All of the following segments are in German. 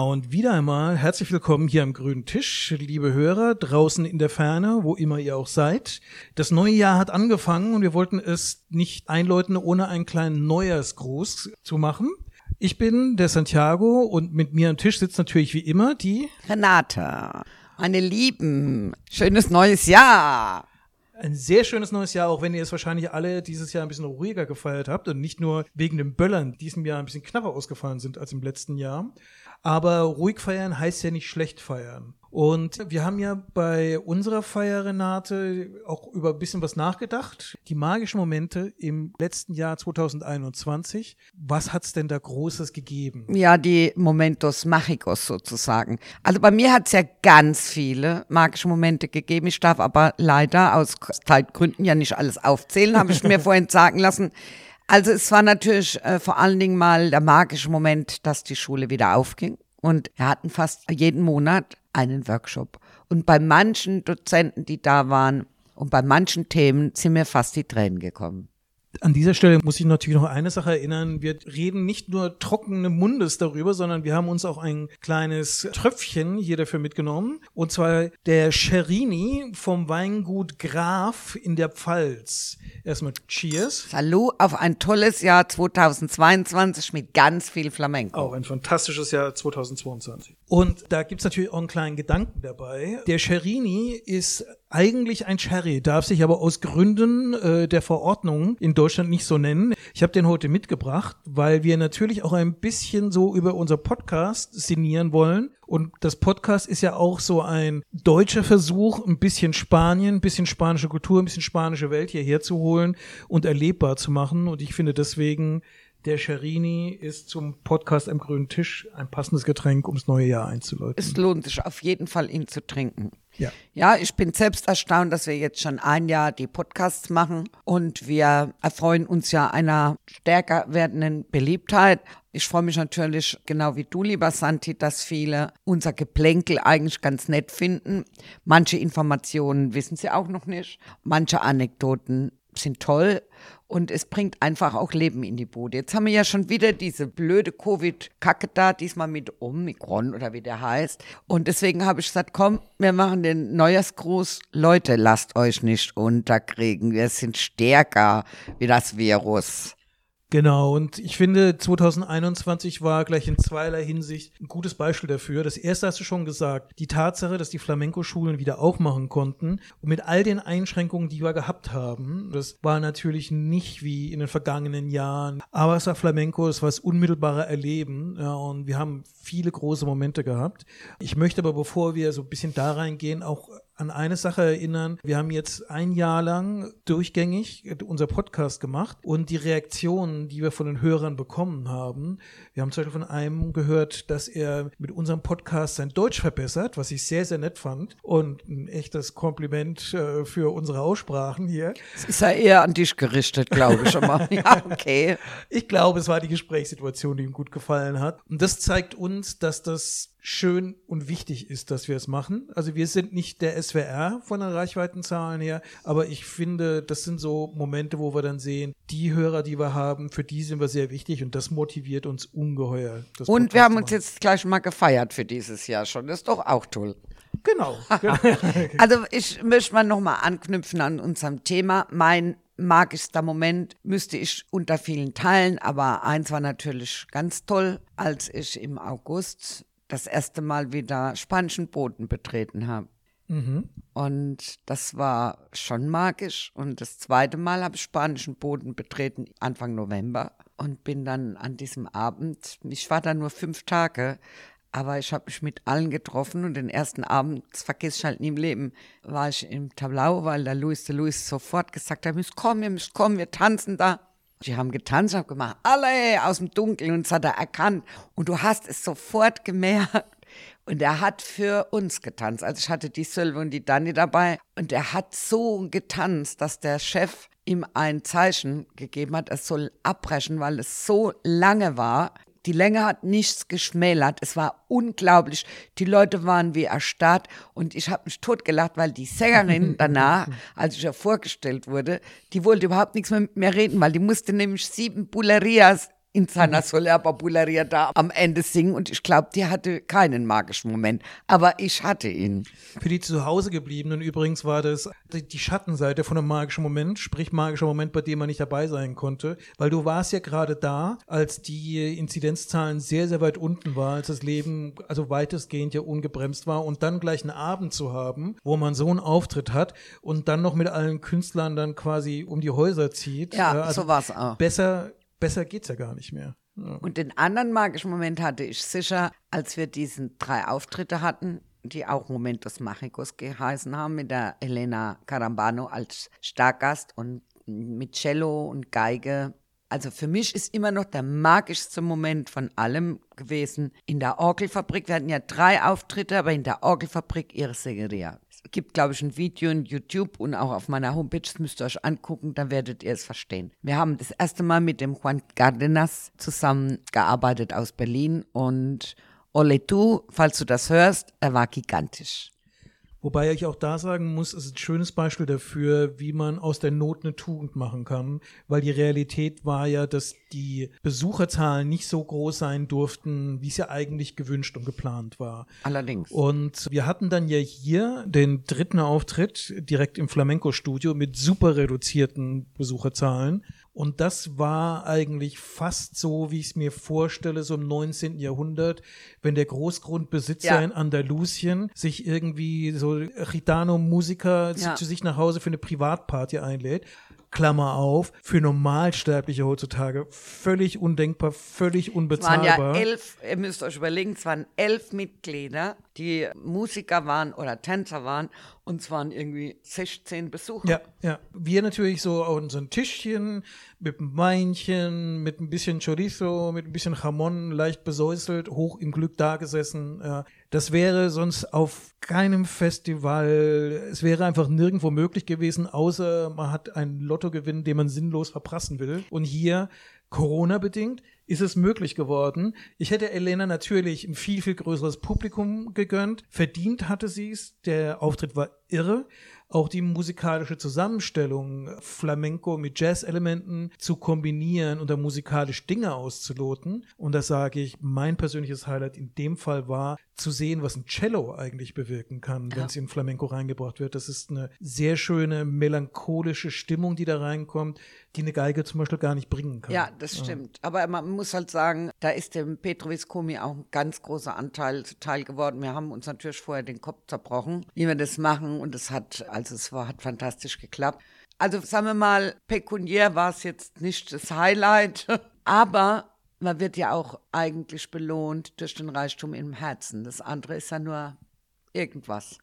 Und wieder einmal herzlich willkommen hier am grünen Tisch, liebe Hörer, draußen in der Ferne, wo immer ihr auch seid. Das neue Jahr hat angefangen und wir wollten es nicht einläuten, ohne einen kleinen Neujahrsgruß zu machen. Ich bin der Santiago und mit mir am Tisch sitzt natürlich wie immer die Renate. Meine Lieben, schönes neues Jahr. Ein sehr schönes neues Jahr, auch wenn ihr es wahrscheinlich alle dieses Jahr ein bisschen ruhiger gefeiert habt und nicht nur wegen den Böllern, die diesem Jahr ein bisschen knapper ausgefallen sind als im letzten Jahr. Aber ruhig feiern heißt ja nicht schlecht feiern. Und wir haben ja bei unserer Feier, Renate, auch über ein bisschen was nachgedacht. Die magischen Momente im letzten Jahr 2021. Was hat's denn da Großes gegeben? Ja, die Momentos Magicos sozusagen. Also bei mir hat's ja ganz viele magische Momente gegeben. Ich darf aber leider aus Zeitgründen ja nicht alles aufzählen, habe ich mir vorhin sagen lassen. Also es war natürlich äh, vor allen Dingen mal der magische Moment, dass die Schule wieder aufging. Und wir hatten fast jeden Monat einen Workshop. Und bei manchen Dozenten, die da waren und bei manchen Themen sind mir fast die Tränen gekommen. An dieser Stelle muss ich natürlich noch eine Sache erinnern. Wir reden nicht nur trockene Mundes darüber, sondern wir haben uns auch ein kleines Tröpfchen hier dafür mitgenommen. Und zwar der Scherini vom Weingut Graf in der Pfalz. Erstmal Cheers. Hallo auf ein tolles Jahr 2022 mit ganz viel Flamenco. Auch ein fantastisches Jahr 2022. Und da gibt's natürlich auch einen kleinen Gedanken dabei. Der Scherini ist eigentlich ein Sherry, darf sich aber aus Gründen äh, der Verordnung in Deutschland nicht so nennen. Ich habe den heute mitgebracht, weil wir natürlich auch ein bisschen so über unser Podcast sinnieren wollen. Und das Podcast ist ja auch so ein deutscher Versuch, ein bisschen Spanien, ein bisschen spanische Kultur, ein bisschen spanische Welt hierher zu holen und erlebbar zu machen. Und ich finde deswegen der Scherini ist zum Podcast am grünen Tisch ein passendes Getränk, ums neue Jahr einzuläuten. Es lohnt sich auf jeden Fall, ihn zu trinken. Ja. Ja, ich bin selbst erstaunt, dass wir jetzt schon ein Jahr die Podcasts machen und wir erfreuen uns ja einer stärker werdenden Beliebtheit. Ich freue mich natürlich, genau wie du, lieber Santi, dass viele unser Geplänkel eigentlich ganz nett finden. Manche Informationen wissen sie auch noch nicht. Manche Anekdoten sind toll und es bringt einfach auch Leben in die Bude. Jetzt haben wir ja schon wieder diese blöde Covid-Kacke da, diesmal mit Omikron oder wie der heißt. Und deswegen habe ich gesagt, komm, wir machen den Neujahrsgruß. Leute, lasst euch nicht unterkriegen. Wir sind stärker wie das Virus. Genau, und ich finde, 2021 war gleich in zweierlei Hinsicht ein gutes Beispiel dafür. Das erste hast du schon gesagt, die Tatsache, dass die Flamenco-Schulen wieder aufmachen konnten und mit all den Einschränkungen, die wir gehabt haben, das war natürlich nicht wie in den vergangenen Jahren, aber es war Flamenco, es war das unmittelbare Erleben ja, und wir haben viele große Momente gehabt. Ich möchte aber, bevor wir so ein bisschen da reingehen, auch an eine Sache erinnern. Wir haben jetzt ein Jahr lang durchgängig unser Podcast gemacht und die Reaktionen, die wir von den Hörern bekommen haben. Wir haben zum Beispiel von einem gehört, dass er mit unserem Podcast sein Deutsch verbessert, was ich sehr, sehr nett fand und ein echtes Kompliment äh, für unsere Aussprachen hier. Es ist ja eher an dich gerichtet, glaube ich schon mal. ja, okay. Ich glaube, es war die Gesprächssituation, die ihm gut gefallen hat. Und das zeigt uns, dass das schön und wichtig ist, dass wir es machen. Also wir sind nicht der SWR von den Reichweitenzahlen her, aber ich finde, das sind so Momente, wo wir dann sehen, die Hörer, die wir haben, für die sind wir sehr wichtig und das motiviert uns ungeheuer. Und wir haben uns jetzt gleich mal gefeiert für dieses Jahr schon. Das ist doch auch toll. Genau. Also ich möchte mal nochmal anknüpfen an unserem Thema. Mein magischster Moment müsste ich unter vielen teilen, aber eins war natürlich ganz toll, als ich im August das erste Mal wieder spanischen Boden betreten habe. Und das war schon magisch. Und das zweite Mal habe ich spanischen Boden betreten, Anfang November. Und bin dann an diesem Abend, ich war da nur fünf Tage, aber ich habe mich mit allen getroffen und den ersten Abend, das vergesse ich halt nie im Leben, war ich im Tablau, weil der Luis de Luis sofort gesagt hat, ihr müsst kommen, ihr müsst kommen, wir tanzen da. Die haben getanzt, habe gemacht, alle aus dem Dunkeln und das hat er erkannt. Und du hast es sofort gemerkt. Und er hat für uns getanzt. Also ich hatte die Sylve und die Dani dabei. Und er hat so getanzt, dass der Chef ihm ein Zeichen gegeben hat, es soll abbrechen, weil es so lange war. Die Länge hat nichts geschmälert. Es war unglaublich. Die Leute waren wie erstarrt und ich habe mich totgelacht, weil die Sängerin danach, als ich ja vorgestellt wurde, die wollte überhaupt nichts mehr mit mir reden, weil die musste nämlich sieben Bullerias in seiner Soler Popularia da am Ende singen und ich glaube, die hatte keinen magischen Moment, aber ich hatte ihn. Für die zu Hause gebliebenen übrigens war das die Schattenseite von einem magischen Moment, sprich magischer Moment, bei dem man nicht dabei sein konnte, weil du warst ja gerade da, als die Inzidenzzahlen sehr, sehr weit unten waren, als das Leben also weitestgehend ja ungebremst war und dann gleich einen Abend zu haben, wo man so einen Auftritt hat und dann noch mit allen Künstlern dann quasi um die Häuser zieht. Ja, also so war es auch. Besser besser geht's ja gar nicht mehr. Ja. Und den anderen magischen Moment hatte ich sicher, als wir diesen drei Auftritte hatten, die auch Momentos Mágicos geheißen haben, mit der Elena Carambano als Stargast und mit Cello und Geige. Also für mich ist immer noch der magischste Moment von allem gewesen in der Orgelfabrik. Wir hatten ja drei Auftritte, aber in der Orgelfabrik ihre Segeria gibt, glaube ich, ein Video in YouTube und auch auf meiner Homepage, das müsst ihr euch angucken, dann werdet ihr es verstehen. Wir haben das erste Mal mit dem Juan Cardenas zusammengearbeitet aus Berlin und Ole tu, falls du das hörst, er war gigantisch. Wobei ich auch da sagen muss, es ist ein schönes Beispiel dafür, wie man aus der Not eine Tugend machen kann, weil die Realität war ja, dass die Besucherzahlen nicht so groß sein durften, wie es ja eigentlich gewünscht und geplant war. Allerdings. Und wir hatten dann ja hier den dritten Auftritt direkt im Flamenco-Studio mit super reduzierten Besucherzahlen. Und das war eigentlich fast so, wie ich es mir vorstelle, so im 19. Jahrhundert, wenn der Großgrundbesitzer ja. in Andalusien sich irgendwie so Gitano-Musiker ja. zu sich nach Hause für eine Privatparty einlädt. Klammer auf, für Normalsterbliche heutzutage völlig undenkbar, völlig unbezahlbar. Es waren ja elf, ihr müsst euch überlegen, es waren elf Mitglieder, die Musiker waren oder Tänzer waren und es waren irgendwie 16 Besucher. Ja, ja. Wir natürlich so auf unseren Tischchen mit einem Weinchen, mit ein bisschen Chorizo, mit ein bisschen Jamon, leicht besäuselt, hoch im Glück dagesessen. Ja. Das wäre sonst auf keinem Festival, es wäre einfach nirgendwo möglich gewesen, außer man hat einen Lottogewinn, den man sinnlos verprassen will. Und hier, Corona-bedingt, ist es möglich geworden. Ich hätte Elena natürlich ein viel, viel größeres Publikum gegönnt. Verdient hatte sie es. Der Auftritt war irre auch die musikalische Zusammenstellung Flamenco mit Jazz-Elementen zu kombinieren und da musikalisch Dinge auszuloten. Und das sage ich, mein persönliches Highlight in dem Fall war, zu sehen, was ein Cello eigentlich bewirken kann, wenn es in Flamenco reingebracht wird. Das ist eine sehr schöne, melancholische Stimmung, die da reinkommt, die eine Geige zum Beispiel gar nicht bringen kann. Ja, das stimmt. Ja. Aber man muss halt sagen, da ist dem Petro Viscomi auch ein ganz großer Anteil zuteil geworden. Wir haben uns natürlich vorher den Kopf zerbrochen, wie wir das machen. Und es hat, also es war, hat fantastisch geklappt. Also sagen wir mal, pekuniär war es jetzt nicht das Highlight, aber man wird ja auch eigentlich belohnt durch den Reichtum im Herzen. Das andere ist ja nur irgendwas.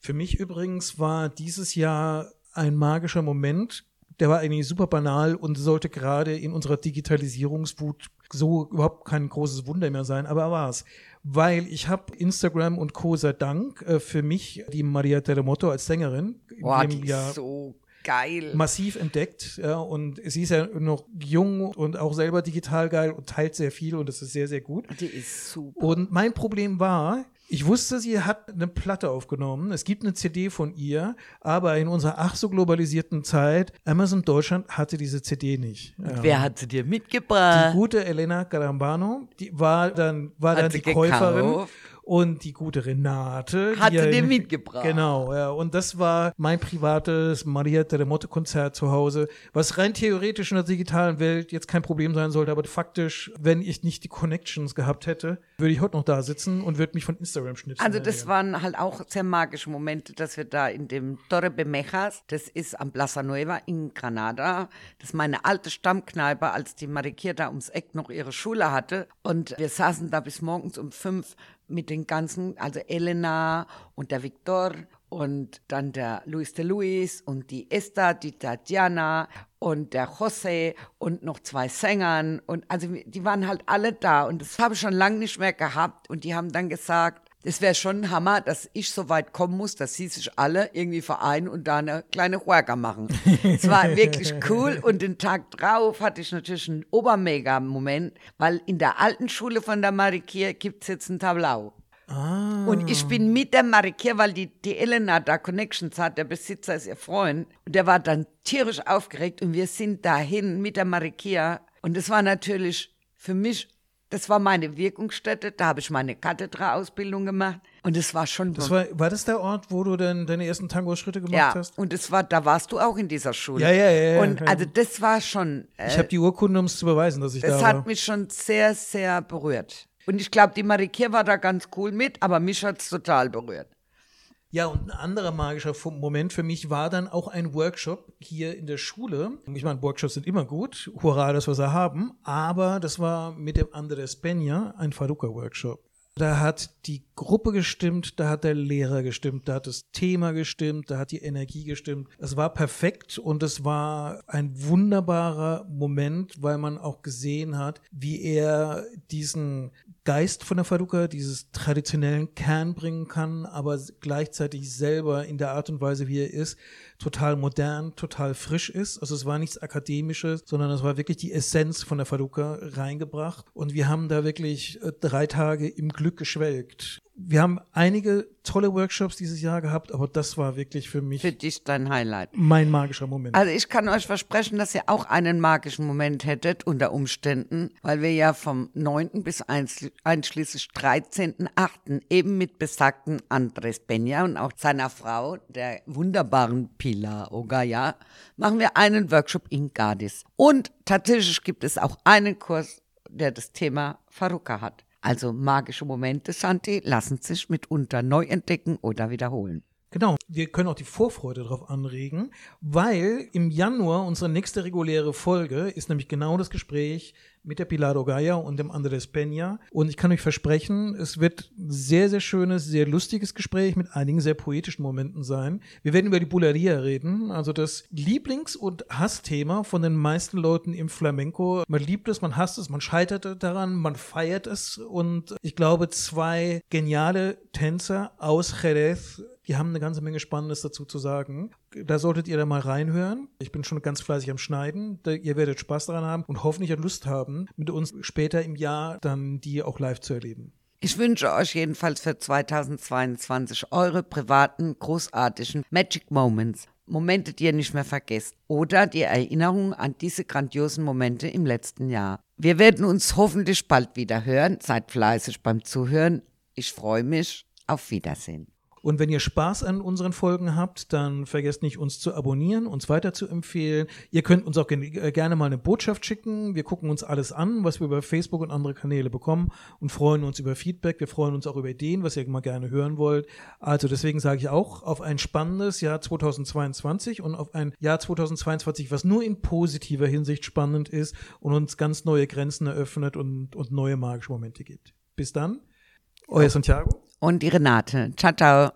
Für mich übrigens war dieses Jahr ein magischer Moment. Der war eigentlich super banal und sollte gerade in unserer Digitalisierungswut so überhaupt kein großes Wunder mehr sein, aber er war es. Weil ich habe Instagram und Co. sei Dank äh, für mich die Maria Terremoto als Sängerin Boah, die Jahr so geil. massiv entdeckt. Ja, und sie ist ja noch jung und auch selber digital geil und teilt sehr viel und das ist sehr, sehr gut. Die ist super. Und mein Problem war, ich wusste, sie hat eine Platte aufgenommen. Es gibt eine CD von ihr, aber in unserer ach so globalisierten Zeit, Amazon Deutschland hatte diese CD nicht. Ja. Wer hat sie dir mitgebracht? Die gute Elena Carambano, die war dann, war hat dann die Käuferin und die gute Renate. Hatte den mitgebracht. Genau, ja. Und das war mein privates Maria Terremoto-Konzert zu Hause, was rein theoretisch in der digitalen Welt jetzt kein Problem sein sollte, aber faktisch, wenn ich nicht die Connections gehabt hätte, würde ich heute noch da sitzen und würde mich von Instagram schnitzen. Also das waren halt auch sehr magische Momente, dass wir da in dem Torre Bemejas, das ist am Plaza Nueva in Granada, das ist meine alte Stammkneipe, als die Marikier da ums Eck noch ihre Schule hatte und wir saßen da bis morgens um fünf mit den ganzen, also Elena und der Victor und dann der Luis de Luis und die Esther, die Tatjana und der José und noch zwei Sängern und also die waren halt alle da und das habe ich schon lange nicht mehr gehabt und die haben dann gesagt, es wäre schon ein Hammer, dass ich so weit kommen muss, dass sie sich alle irgendwie vereinen und da eine kleine Huerga machen. es war wirklich cool und den Tag drauf hatte ich natürlich einen Obermega-Moment, weil in der alten Schule von der Marikier gibt es jetzt ein Tablau. Ah. Und ich bin mit der Marikier, weil die, die Elena da Connections hat, der Besitzer ist ihr Freund, und der war dann tierisch aufgeregt und wir sind dahin mit der Marikier und es war natürlich für mich, das war meine Wirkungsstätte, da habe ich meine Kathedra-Ausbildung gemacht und es war schon Das war, war das der Ort, wo du denn deine ersten Tango-Schritte gemacht ja, hast? und es war, da warst du auch in dieser Schule. Ja, ja, ja, ja, Und ja. also das war schon, Ich äh, habe die Urkunde, um es zu beweisen, dass ich das da hat war. mich schon sehr, sehr berührt. Und ich glaube, die Marikir war da ganz cool mit, aber mich hat es total berührt. Ja, und ein anderer magischer Moment für mich war dann auch ein Workshop hier in der Schule. Ich meine, Workshops sind immer gut. Hurra, dass wir sie haben. Aber das war mit dem Andres Peña ein Faruka-Workshop. Da hat die Gruppe gestimmt, da hat der Lehrer gestimmt, da hat das Thema gestimmt, da hat die Energie gestimmt. Es war perfekt und es war ein wunderbarer Moment, weil man auch gesehen hat, wie er diesen Geist von der Faduka, dieses traditionellen Kern bringen kann, aber gleichzeitig selber in der Art und Weise, wie er ist, total modern, total frisch ist. Also es war nichts Akademisches, sondern es war wirklich die Essenz von der Faduka reingebracht. Und wir haben da wirklich äh, drei Tage im Glück geschwelgt. Wir haben einige tolle Workshops dieses Jahr gehabt, aber das war wirklich für mich Für dich dein Highlight. mein magischer Moment. Also ich kann euch versprechen, dass ihr auch einen magischen Moment hättet unter Umständen, weil wir ja vom 9. bis einschli- einschließlich 13.8. eben mit besagten Andres Benja und auch seiner Frau, der wunderbaren Pilar Ogaya, machen wir einen Workshop in Gadis. Und tatsächlich gibt es auch einen Kurs, der das Thema Faruka hat. Also magische Momente, Santi, lassen sich mitunter neu entdecken oder wiederholen. Genau, wir können auch die Vorfreude darauf anregen, weil im Januar unsere nächste reguläre Folge ist nämlich genau das Gespräch mit der Pilar Ogaya und dem Andres Peña. Und ich kann euch versprechen, es wird sehr, sehr schönes, sehr lustiges Gespräch mit einigen sehr poetischen Momenten sein. Wir werden über die Buleria reden, also das Lieblings- und Hassthema von den meisten Leuten im Flamenco. Man liebt es, man hasst es, man scheitert daran, man feiert es. Und ich glaube, zwei geniale Tänzer aus Jerez die haben eine ganze Menge Spannendes dazu zu sagen. Da solltet ihr da mal reinhören. Ich bin schon ganz fleißig am Schneiden. Ihr werdet Spaß daran haben und hoffentlich Lust haben, mit uns später im Jahr dann die auch live zu erleben. Ich wünsche euch jedenfalls für 2022 eure privaten, großartigen Magic Moments. Momente, die ihr nicht mehr vergesst. Oder die Erinnerung an diese grandiosen Momente im letzten Jahr. Wir werden uns hoffentlich bald wieder hören. Seid fleißig beim Zuhören. Ich freue mich. Auf Wiedersehen. Und wenn ihr Spaß an unseren Folgen habt, dann vergesst nicht, uns zu abonnieren, uns weiter zu empfehlen. Ihr könnt uns auch äh, gerne mal eine Botschaft schicken. Wir gucken uns alles an, was wir über Facebook und andere Kanäle bekommen und freuen uns über Feedback. Wir freuen uns auch über Ideen, was ihr mal gerne hören wollt. Also deswegen sage ich auch auf ein spannendes Jahr 2022 und auf ein Jahr 2022, was nur in positiver Hinsicht spannend ist und uns ganz neue Grenzen eröffnet und, und neue magische Momente gibt. Bis dann. Euer Santiago. Und die Renate. Ciao, ciao.